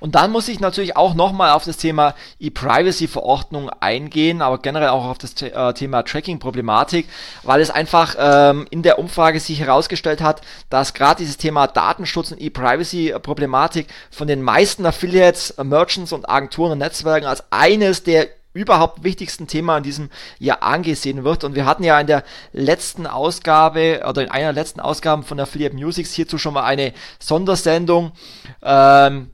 Und dann muss ich natürlich auch nochmal auf das Thema E-Privacy-Verordnung eingehen, aber generell auch auf das äh, Thema Tracking-Problematik, weil es einfach ähm, in der Umfrage sich herausgestellt hat, dass gerade dieses Thema Datenschutz und E-Privacy-Problematik von den meisten Affiliates, Merchants und Agenturen und Netzwerken als eines der überhaupt wichtigsten Thema in diesem Jahr angesehen wird. Und wir hatten ja in der letzten Ausgabe oder in einer der letzten Ausgaben von Affiliate Musics hierzu schon mal eine Sondersendung. Ähm,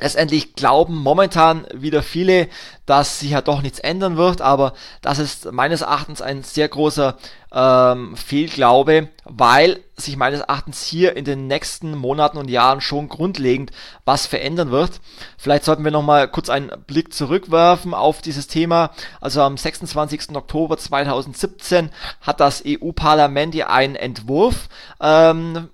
Letztendlich glauben momentan wieder viele, dass sich ja doch nichts ändern wird, aber das ist meines Erachtens ein sehr großer ähm, Fehlglaube, weil sich meines Erachtens hier in den nächsten Monaten und Jahren schon grundlegend was verändern wird. Vielleicht sollten wir nochmal kurz einen Blick zurückwerfen auf dieses Thema. Also am 26. Oktober 2017 hat das EU-Parlament ja einen Entwurf ähm,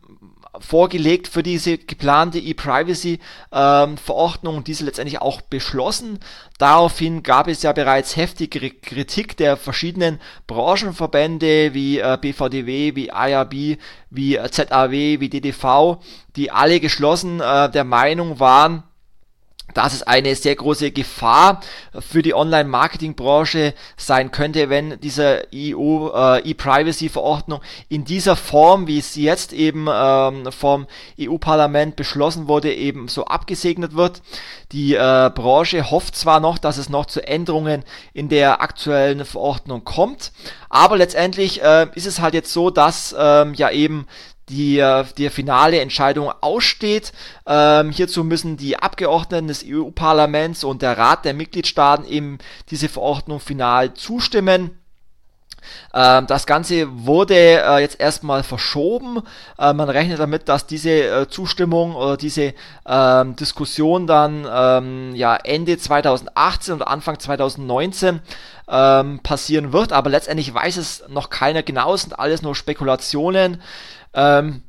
vorgelegt für diese geplante E-Privacy-Verordnung ähm, diese letztendlich auch beschlossen. Daraufhin gab es ja bereits heftige Kritik der verschiedenen Branchenverbände wie äh, BVDW, wie IRB, wie äh, ZAW, wie DDV, die alle geschlossen äh, der Meinung waren, dass es eine sehr große Gefahr für die Online-Marketing-Branche sein könnte, wenn diese EU äh, in dieser Form, wie sie jetzt eben ähm, vom EU-Parlament beschlossen wurde, eben so abgesegnet wird. Die äh, Branche hofft zwar noch, dass es noch zu Änderungen in der aktuellen Verordnung kommt, aber letztendlich äh, ist es halt jetzt so, dass ähm, ja eben die, die finale Entscheidung aussteht. Ähm, hierzu müssen die Abgeordneten des EU-Parlaments und der Rat der Mitgliedstaaten eben diese Verordnung final zustimmen. Ähm, das Ganze wurde äh, jetzt erstmal verschoben. Äh, man rechnet damit, dass diese äh, Zustimmung oder diese ähm, Diskussion dann ähm, ja, Ende 2018 oder Anfang 2019 ähm, passieren wird. Aber letztendlich weiß es noch keiner genau. Es sind alles nur Spekulationen. Ähm,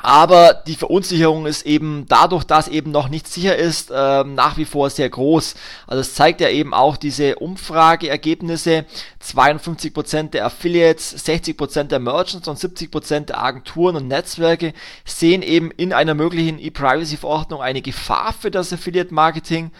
aber die Verunsicherung ist eben dadurch, dass eben noch nicht sicher ist, äh, nach wie vor sehr groß. Also es zeigt ja eben auch diese Umfrageergebnisse. 52% der Affiliates, 60% der Merchants und 70% der Agenturen und Netzwerke sehen eben in einer möglichen E-Privacy-Verordnung eine Gefahr für das Affiliate-Marketing.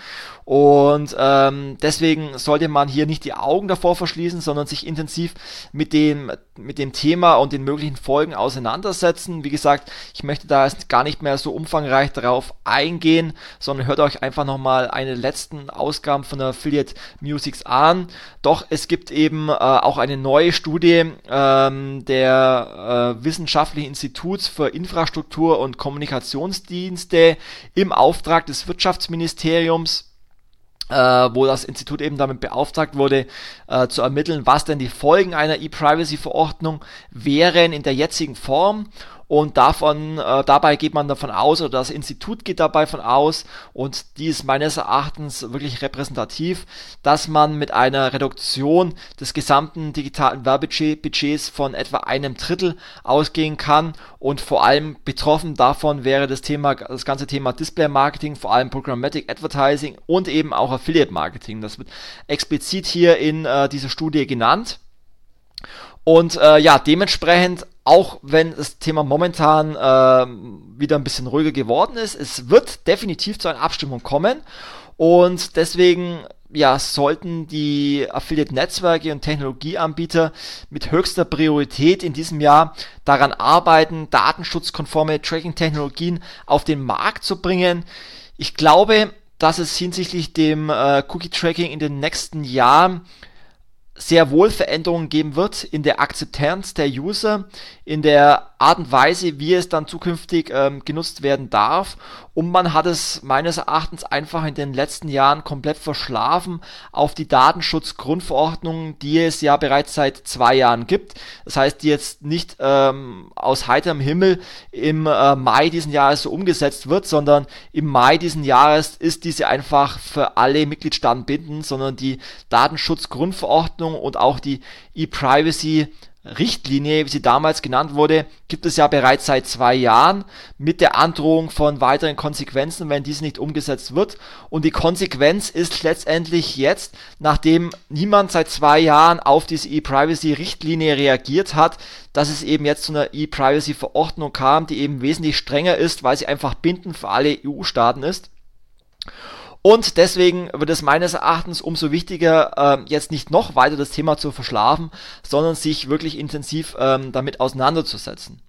Und ähm, deswegen sollte man hier nicht die Augen davor verschließen, sondern sich intensiv mit dem, mit dem Thema und den möglichen Folgen auseinandersetzen. Wie gesagt, ich möchte da jetzt gar nicht mehr so umfangreich darauf eingehen, sondern hört euch einfach nochmal eine letzten Ausgaben von der Affiliate Musics an. Doch es gibt eben äh, auch eine neue Studie ähm, der äh, Wissenschaftlichen Instituts für Infrastruktur und Kommunikationsdienste im Auftrag des Wirtschaftsministeriums äh, wo das Institut eben damit beauftragt wurde, äh, zu ermitteln, was denn die Folgen einer E-Privacy-Verordnung wären in der jetzigen Form und davon, äh, dabei geht man davon aus, oder das Institut geht dabei von aus, und die ist meines Erachtens wirklich repräsentativ, dass man mit einer Reduktion des gesamten digitalen Werbebudgets von etwa einem Drittel ausgehen kann und vor allem betroffen davon wäre das Thema, das ganze Thema Display Marketing, vor allem Programmatic Advertising und eben auch Affiliate Marketing. Das wird explizit hier in äh, dieser Studie genannt. Und äh, ja, dementsprechend auch wenn das Thema momentan äh, wieder ein bisschen ruhiger geworden ist, es wird definitiv zu einer Abstimmung kommen und deswegen ja, sollten die Affiliate-Netzwerke und Technologieanbieter mit höchster Priorität in diesem Jahr daran arbeiten, datenschutzkonforme Tracking-Technologien auf den Markt zu bringen. Ich glaube, dass es hinsichtlich dem äh, Cookie-Tracking in den nächsten Jahren sehr wohl Veränderungen geben wird in der Akzeptanz der User, in der Art und Weise, wie es dann zukünftig ähm, genutzt werden darf. Und man hat es meines Erachtens einfach in den letzten Jahren komplett verschlafen auf die Datenschutzgrundverordnung, die es ja bereits seit zwei Jahren gibt. Das heißt, die jetzt nicht ähm, aus heiterem Himmel im äh, Mai diesen Jahres so umgesetzt wird, sondern im Mai diesen Jahres ist diese einfach für alle Mitgliedstaaten bindend, sondern die Datenschutzgrundverordnung und auch die E-Privacy Richtlinie, wie sie damals genannt wurde, gibt es ja bereits seit zwei Jahren mit der Androhung von weiteren Konsequenzen, wenn diese nicht umgesetzt wird. Und die Konsequenz ist letztendlich jetzt, nachdem niemand seit zwei Jahren auf diese E-Privacy-Richtlinie reagiert hat, dass es eben jetzt zu einer E-Privacy-Verordnung kam, die eben wesentlich strenger ist, weil sie einfach bindend für alle EU-Staaten ist. Und deswegen wird es meines Erachtens umso wichtiger, äh, jetzt nicht noch weiter das Thema zu verschlafen, sondern sich wirklich intensiv ähm, damit auseinanderzusetzen.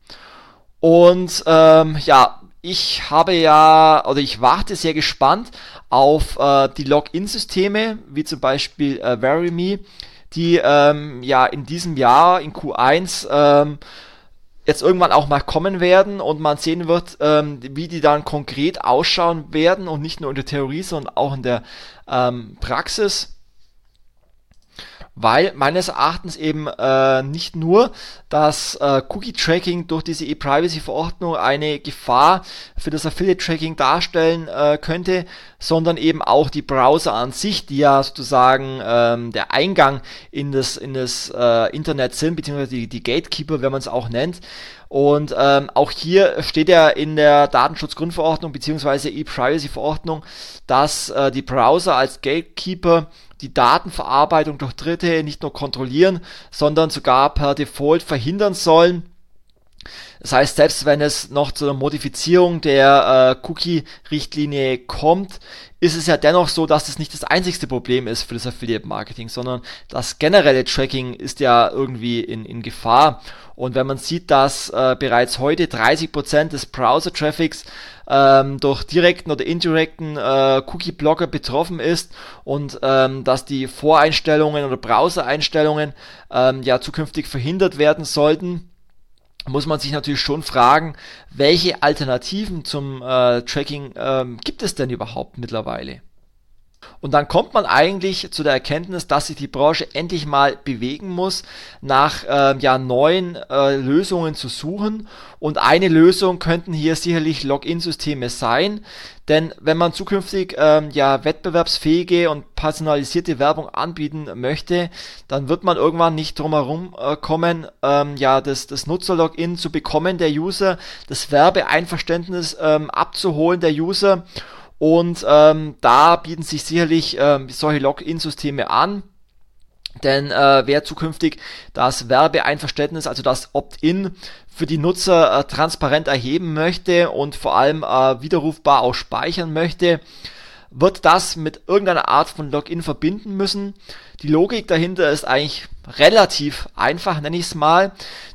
Und ähm, ja, ich habe ja, oder ich warte sehr gespannt auf äh, die Login-Systeme, wie zum Beispiel äh, VeryMe, die ähm, ja in diesem Jahr in Q1 ähm, jetzt irgendwann auch mal kommen werden und man sehen wird, ähm, wie die dann konkret ausschauen werden und nicht nur in der Theorie, sondern auch in der ähm, Praxis weil meines Erachtens eben äh, nicht nur das äh, Cookie-Tracking durch diese E-Privacy-Verordnung eine Gefahr für das Affiliate-Tracking darstellen äh, könnte, sondern eben auch die Browser an sich, die ja sozusagen ähm, der Eingang in das, in das äh, Internet sind, beziehungsweise die, die Gatekeeper, wenn man es auch nennt. Und ähm, auch hier steht ja in der Datenschutzgrundverordnung beziehungsweise E-Privacy-Verordnung, dass äh, die Browser als Gatekeeper die Datenverarbeitung durch Dritte nicht nur kontrollieren, sondern sogar per Default verhindern sollen. Das heißt, selbst wenn es noch zu einer Modifizierung der äh, Cookie-Richtlinie kommt, ist es ja dennoch so, dass es nicht das einzigste Problem ist für das Affiliate-Marketing, sondern das generelle Tracking ist ja irgendwie in, in Gefahr. Und wenn man sieht, dass äh, bereits heute 30% des Browser-Traffics ähm, durch direkten oder indirekten äh, Cookie-Blocker betroffen ist und ähm, dass die Voreinstellungen oder Browser-Einstellungen ähm, ja zukünftig verhindert werden sollten, muss man sich natürlich schon fragen, welche Alternativen zum äh, Tracking ähm, gibt es denn überhaupt mittlerweile? Und dann kommt man eigentlich zu der Erkenntnis, dass sich die Branche endlich mal bewegen muss, nach äh, ja, neuen äh, Lösungen zu suchen. Und eine Lösung könnten hier sicherlich Login-Systeme sein. Denn wenn man zukünftig ähm, ja wettbewerbsfähige und personalisierte Werbung anbieten möchte, dann wird man irgendwann nicht drum herum äh, kommen, ähm, ja das, das Nutzer-Login zu bekommen der User, das Werbeeinverständnis ähm, abzuholen der User und ähm, da bieten sich sicherlich ähm, solche Login-Systeme an. Denn äh, wer zukünftig das Werbeeinverständnis, also das Opt-in für die Nutzer äh, transparent erheben möchte und vor allem äh, widerrufbar auch speichern möchte, wird das mit irgendeiner Art von Login verbinden müssen. Die Logik dahinter ist eigentlich relativ einfach, nenne ich es mal,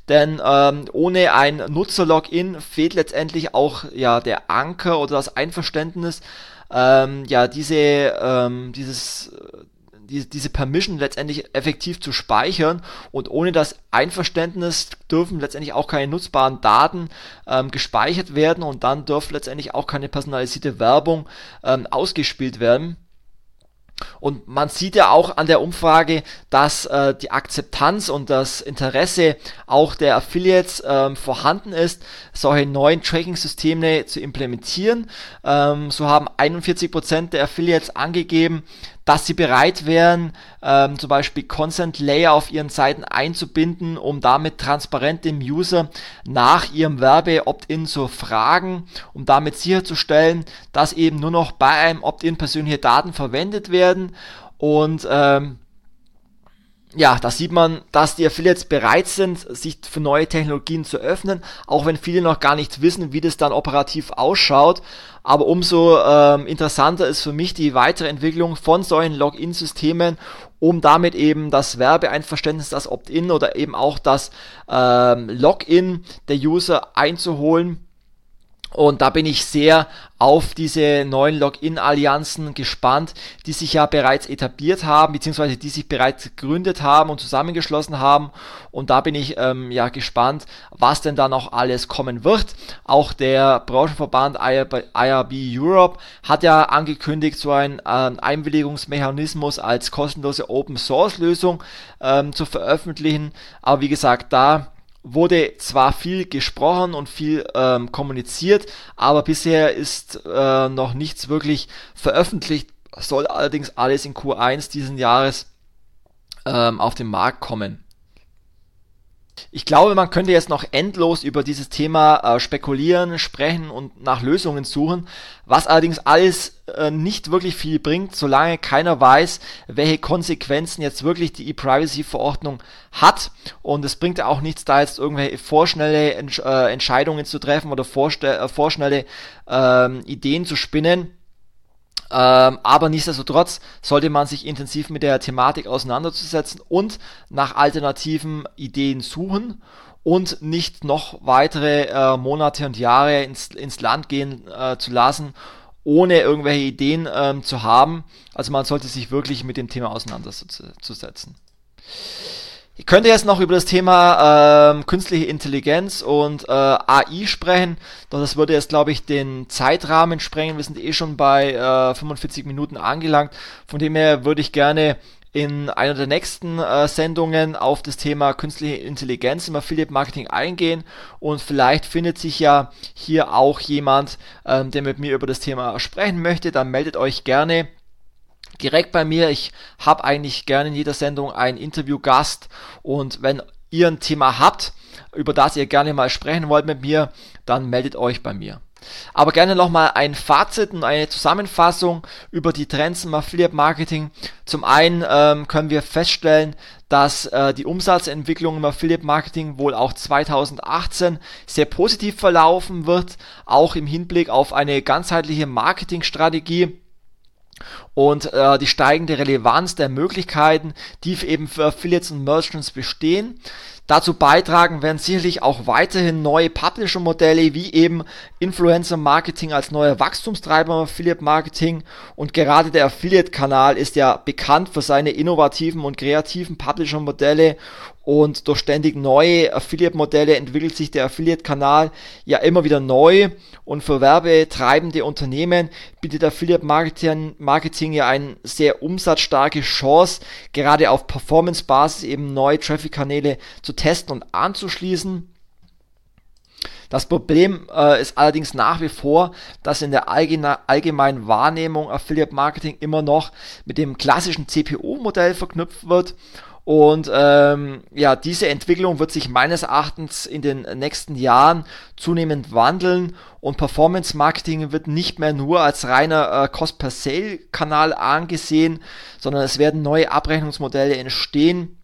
denn ähm, ohne ein Nutzer-Login fehlt letztendlich auch ja der Anker oder das Einverständnis, ähm, ja diese ähm, dieses die, diese Permission letztendlich effektiv zu speichern und ohne das Einverständnis dürfen letztendlich auch keine nutzbaren Daten ähm, gespeichert werden und dann dürfte letztendlich auch keine personalisierte Werbung ähm, ausgespielt werden. Und man sieht ja auch an der Umfrage, dass äh, die Akzeptanz und das Interesse auch der Affiliates ähm, vorhanden ist, solche neuen Tracking-Systeme zu implementieren. Ähm, so haben 41% der Affiliates angegeben, dass sie bereit wären, ähm, zum Beispiel Consent Layer auf ihren Seiten einzubinden, um damit transparent dem User nach ihrem Werbe-Opt-in zu fragen, um damit sicherzustellen, dass eben nur noch bei einem Opt-in persönliche Daten verwendet werden. Und ähm, ja, da sieht man, dass die Affiliates bereit sind, sich für neue Technologien zu öffnen, auch wenn viele noch gar nicht wissen, wie das dann operativ ausschaut. Aber umso ähm, interessanter ist für mich die weitere Entwicklung von solchen Login-Systemen, um damit eben das Werbeeinverständnis, das Opt-in oder eben auch das ähm, Login der User einzuholen Und da bin ich sehr auf diese neuen Login-Allianzen gespannt, die sich ja bereits etabliert haben, beziehungsweise die sich bereits gegründet haben und zusammengeschlossen haben. Und da bin ich ähm, ja gespannt, was denn da noch alles kommen wird. Auch der Branchenverband IRB, Europe hat ja angekündigt, so einen äh, Einwilligungsmechanismus als kostenlose Open-Source-Lösung ähm, zu veröffentlichen. Aber wie gesagt, da wurde zwar viel gesprochen und viel ähm, kommuniziert, aber bisher ist äh, noch nichts wirklich veröffentlicht, soll allerdings alles in Q1 diesen Jahres ähm, auf den Markt kommen. Ich glaube, man könnte jetzt noch endlos über dieses Thema äh, spekulieren, sprechen und nach Lösungen suchen, was allerdings alles äh, nicht wirklich viel bringt, solange keiner weiß, welche Konsequenzen jetzt wirklich die E-Privacy-Verordnung hat. Und es bringt ja auch nichts, da jetzt irgendwelche vorschnelle Entsch äh, Entscheidungen zu treffen oder äh, vorschnelle ähm, Ideen zu spinnen ähm, aber nichtsdestotrotz sollte man sich intensiv mit der Thematik auseinanderzusetzen und nach alternativen Ideen suchen und nicht noch weitere äh, Monate und Jahre ins, ins Land gehen äh, zu lassen, ohne irgendwelche Ideen ähm, zu haben. Also man sollte sich wirklich mit dem Thema auseinanderzusetzen. Ich könnte jetzt noch über das Thema ähm, künstliche Intelligenz und äh, AI sprechen, doch das würde jetzt, glaube ich, den Zeitrahmen sprengen. Wir sind eh schon bei äh, 45 Minuten angelangt. Von dem her würde ich gerne in einer der nächsten äh, Sendungen auf das Thema künstliche Intelligenz im Affiliate Marketing eingehen und vielleicht findet sich ja hier auch jemand, ähm, der mit mir über das Thema sprechen möchte. Dann meldet euch gerne direkt bei mir. Ich habe eigentlich gerne in jeder Sendung einen Interviewgast und wenn ihr ein Thema habt, über das ihr gerne mal sprechen wollt mit mir, dann meldet euch bei mir. Aber gerne nochmal ein Fazit und eine Zusammenfassung über die Trends im Affiliate Marketing. Zum einen ähm, können wir feststellen, dass äh, die Umsatzentwicklung im Affiliate Marketing wohl auch 2018 sehr positiv verlaufen wird, auch im Hinblick auf eine ganzheitliche Marketingstrategie und äh, die steigende Relevanz der Möglichkeiten, die eben für Affiliates und Merchants bestehen. Dazu beitragen werden sicherlich auch weiterhin neue Publisher-Modelle wie eben Influencer-Marketing als neuer Wachstumstreiber im Affiliate-Marketing und gerade der Affiliate-Kanal ist ja bekannt für seine innovativen und kreativen Publisher-Modelle und durch ständig neue Affiliate-Modelle entwickelt sich der Affiliate-Kanal ja immer wieder neu und für werbetreibende Unternehmen bietet Affiliate-Marketing Marketing ja eine sehr umsatzstarke Chance, gerade auf Performance-Basis eben neue Traffic-Kanäle zu testen und anzuschließen. Das Problem äh, ist allerdings nach wie vor, dass in der allgemeinen Wahrnehmung Affiliate Marketing immer noch mit dem klassischen CPO-Modell verknüpft wird und ähm, ja, diese Entwicklung wird sich meines Erachtens in den nächsten Jahren zunehmend wandeln. Und Performance Marketing wird nicht mehr nur als reiner äh, Cost-per-Sale-Kanal angesehen, sondern es werden neue Abrechnungsmodelle entstehen,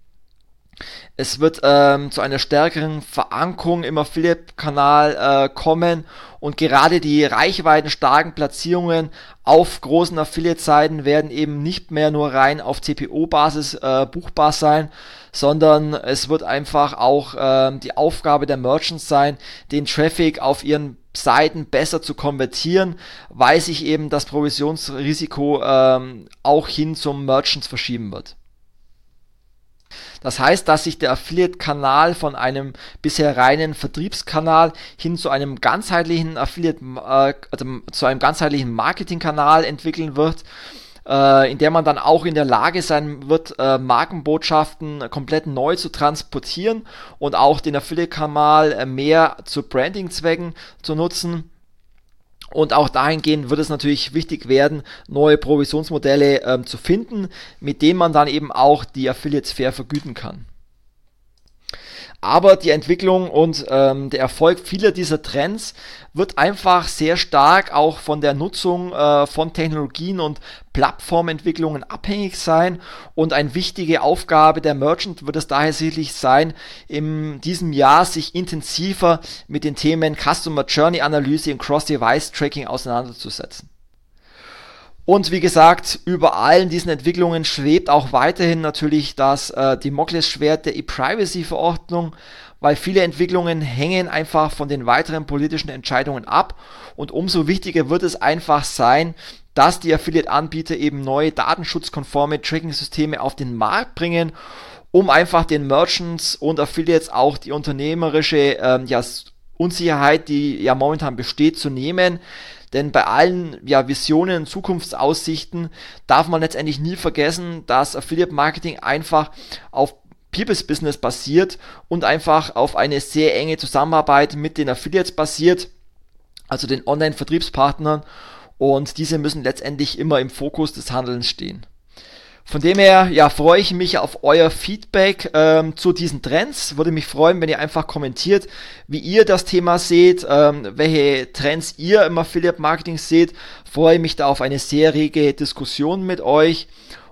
es wird ähm, zu einer stärkeren Verankerung im Affiliate-Kanal äh, kommen und gerade die reichweitenstarken Platzierungen auf großen Affiliate-Seiten werden eben nicht mehr nur rein auf CPO-Basis äh, buchbar sein, sondern es wird einfach auch äh, die Aufgabe der Merchants sein, den Traffic auf ihren Seiten besser zu konvertieren, weil sich eben das Provisionsrisiko ähm, auch hin zum Merchants verschieben wird. Das heißt, dass sich der Affiliate-Kanal von einem bisher reinen Vertriebskanal hin zu einem ganzheitlichen Affiliate, äh, also zu einem ganzheitlichen Marketingkanal entwickeln wird, äh, in der man dann auch in der Lage sein wird, äh, Markenbotschaften komplett neu zu transportieren und auch den Affiliate-Kanal mehr zu Branding-Zwecken zu nutzen. Und auch dahingehend wird es natürlich wichtig werden, neue Provisionsmodelle ähm, zu finden, mit denen man dann eben auch die Affiliates fair vergüten kann. Aber die Entwicklung und ähm, der Erfolg vieler dieser Trends wird einfach sehr stark auch von der Nutzung äh, von Technologien und Plattformentwicklungen abhängig sein. Und eine wichtige Aufgabe der Merchant wird es daher sicherlich sein, in diesem Jahr sich intensiver mit den Themen Customer Journey Analyse und Cross-Device Tracking auseinanderzusetzen. Und wie gesagt, über allen diesen Entwicklungen schwebt auch weiterhin natürlich das äh, Damoklesschwert der E-Privacy-Verordnung, weil viele Entwicklungen hängen einfach von den weiteren politischen Entscheidungen ab und umso wichtiger wird es einfach sein, dass die Affiliate-Anbieter eben neue datenschutzkonforme Tracking-Systeme auf den Markt bringen, um einfach den Merchants und Affiliates auch die unternehmerische ähm, ja, Unsicherheit, die ja momentan besteht, zu nehmen. Denn bei allen ja, Visionen Zukunftsaussichten darf man letztendlich nie vergessen, dass Affiliate Marketing einfach auf People's Business basiert und einfach auf eine sehr enge Zusammenarbeit mit den Affiliates basiert, also den Online-Vertriebspartnern und diese müssen letztendlich immer im Fokus des Handelns stehen. Von dem her, ja, freue ich mich auf euer Feedback ähm, zu diesen Trends. Würde mich freuen, wenn ihr einfach kommentiert, wie ihr das Thema seht, ähm, welche Trends ihr im Affiliate Marketing seht. Freue mich da auf eine sehr rege Diskussion mit euch.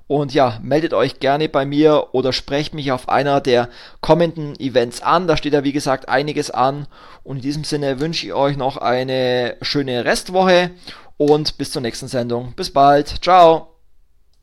Und ja, meldet euch gerne bei mir oder sprecht mich auf einer der kommenden Events an. Da steht ja wie gesagt einiges an. Und in diesem Sinne wünsche ich euch noch eine schöne Restwoche und bis zur nächsten Sendung. Bis bald. Ciao.